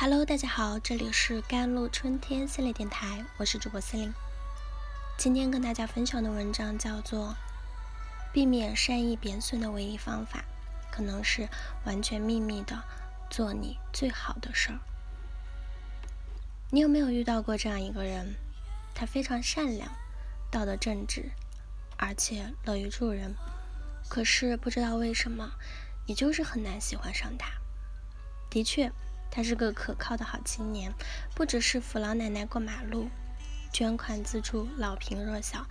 Hello，大家好，这里是甘露春天系列电台，我是主播司令。今天跟大家分享的文章叫做《避免善意贬损的唯一方法，可能是完全秘密的做你最好的事儿》。你有没有遇到过这样一个人？他非常善良，道德正直，而且乐于助人。可是不知道为什么，你就是很难喜欢上他。的确。他是个可靠的好青年，不只是扶老奶奶过马路、捐款资助老贫弱小，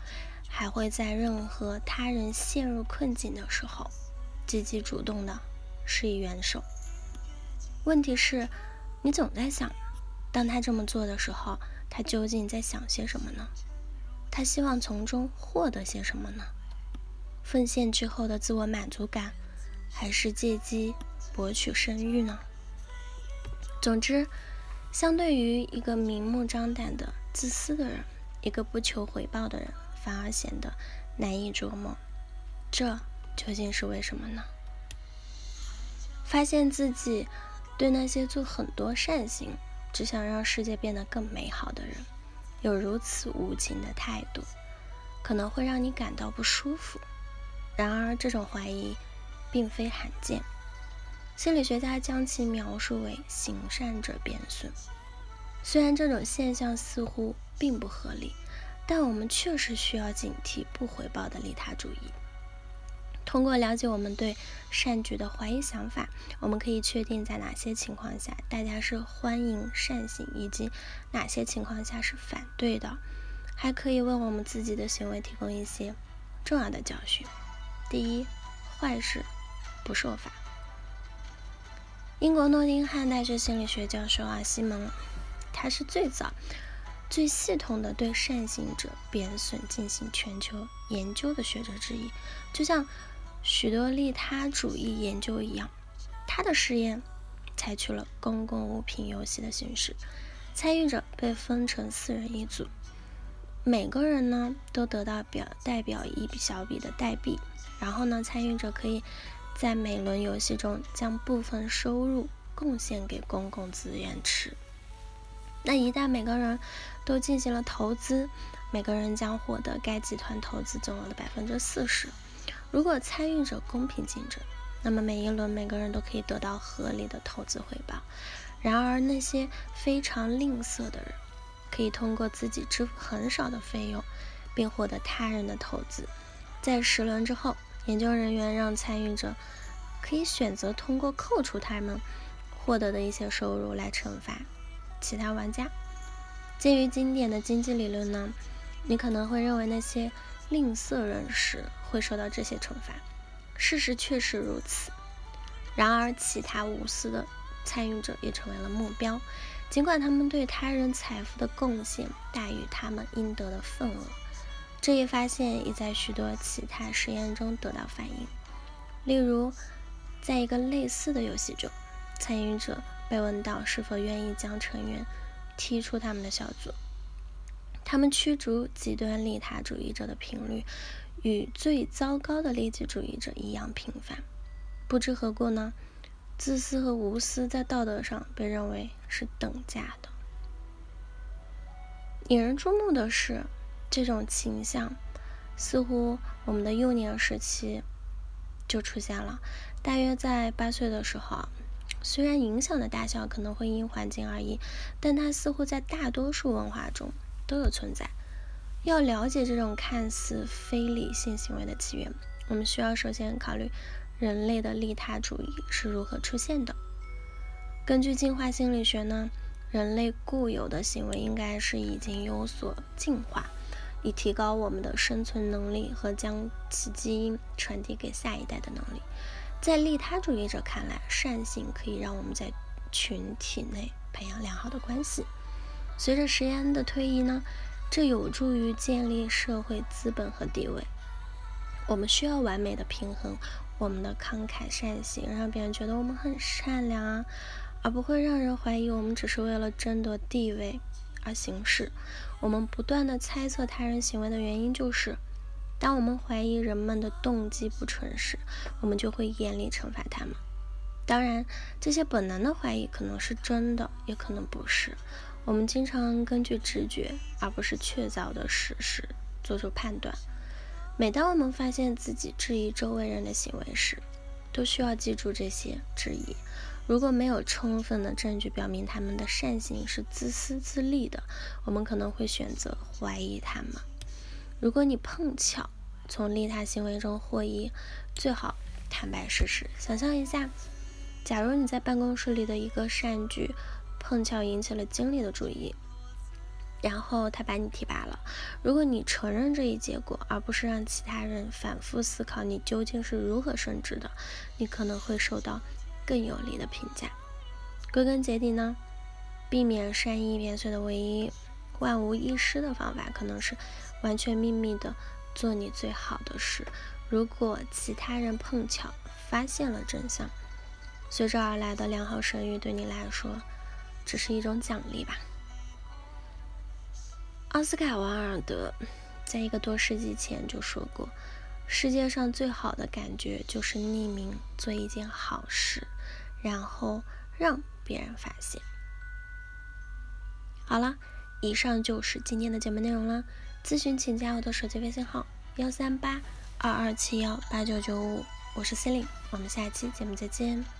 还会在任何他人陷入困境的时候，积极主动的施以援手。问题是，你总在想，当他这么做的时候，他究竟在想些什么呢？他希望从中获得些什么呢？奉献之后的自我满足感，还是借机博取声誉呢？总之，相对于一个明目张胆的自私的人，一个不求回报的人反而显得难以琢磨。这究竟是为什么呢？发现自己对那些做很多善行、只想让世界变得更美好的人，有如此无情的态度，可能会让你感到不舒服。然而，这种怀疑并非罕见。心理学家将其描述为“行善者贬损”。虽然这种现象似乎并不合理，但我们确实需要警惕不回报的利他主义。通过了解我们对善举的怀疑想法，我们可以确定在哪些情况下大家是欢迎善行，以及哪些情况下是反对的。还可以为我们自己的行为提供一些重要的教训。第一，坏事不受罚。英国诺丁汉大学心理学教授啊，西蒙，他是最早、最系统的对善行者贬损进行全球研究的学者之一。就像许多利他主义研究一样，他的实验采取了公共物品游戏的形式，参与者被分成四人一组，每个人呢都得到表代表一笔小笔的代币，然后呢，参与者可以。在每轮游戏中，将部分收入贡献给公共资源池。那一旦每个人都进行了投资，每个人将获得该集团投资总额的百分之四十。如果参与者公平竞争，那么每一轮每个人都可以得到合理的投资回报。然而，那些非常吝啬的人，可以通过自己支付很少的费用，并获得他人的投资。在十轮之后。研究人员让参与者可以选择通过扣除他们获得的一些收入来惩罚其他玩家。鉴于经典的经济理论呢，你可能会认为那些吝啬人士会受到这些惩罚。事实确实如此。然而，其他无私的参与者也成为了目标，尽管他们对他人财富的贡献大于他们应得的份额。这一发现已在许多其他实验中得到反映。例如，在一个类似的游戏中，参与者被问到是否愿意将成员踢出他们的小组。他们驱逐极端利他主义者的频率与最糟糕的利己主义者一样频繁。不知何故呢？自私和无私在道德上被认为是等价的。引人注目的是。这种倾向似乎我们的幼年时期就出现了，大约在八岁的时候。虽然影响的大小可能会因环境而异，但它似乎在大多数文化中都有存在。要了解这种看似非理性行为的起源，我们需要首先考虑人类的利他主义是如何出现的。根据进化心理学呢，人类固有的行为应该是已经有所进化。以提高我们的生存能力和将其基因传递给下一代的能力。在利他主义者看来，善行可以让我们在群体内培养良好的关系。随着时间的推移呢，这有助于建立社会资本和地位。我们需要完美的平衡我们的慷慨善行，让别人觉得我们很善良啊，而不会让人怀疑我们只是为了争夺地位。而行事，我们不断的猜测他人行为的原因，就是当我们怀疑人们的动机不纯时，我们就会严厉惩罚他们。当然，这些本能的怀疑可能是真的，也可能不是。我们经常根据直觉，而不是确凿的事实做出判断。每当我们发现自己质疑周围人的行为时，都需要记住这些质疑。如果没有充分的证据表明他们的善行是自私自利的，我们可能会选择怀疑他们。如果你碰巧从利他行为中获益，最好坦白事实。想象一下，假如你在办公室里的一个善举碰巧引起了经理的注意，然后他把你提拔了。如果你承认这一结果，而不是让其他人反复思考你究竟是如何升职的，你可能会受到。更有力的评价。归根结底呢，避免善意变碎的唯一万无一失的方法，可能是完全秘密的做你最好的事。如果其他人碰巧发现了真相，随之而来的良好声誉对你来说只是一种奖励吧。奥斯卡·王尔德在一个多世纪前就说过。世界上最好的感觉就是匿名做一件好事，然后让别人发现。好了，以上就是今天的节目内容了。咨询请加我的手机微信号：幺三八二二七幺八九九五，我是 c e l i n e 我们下期节目再见。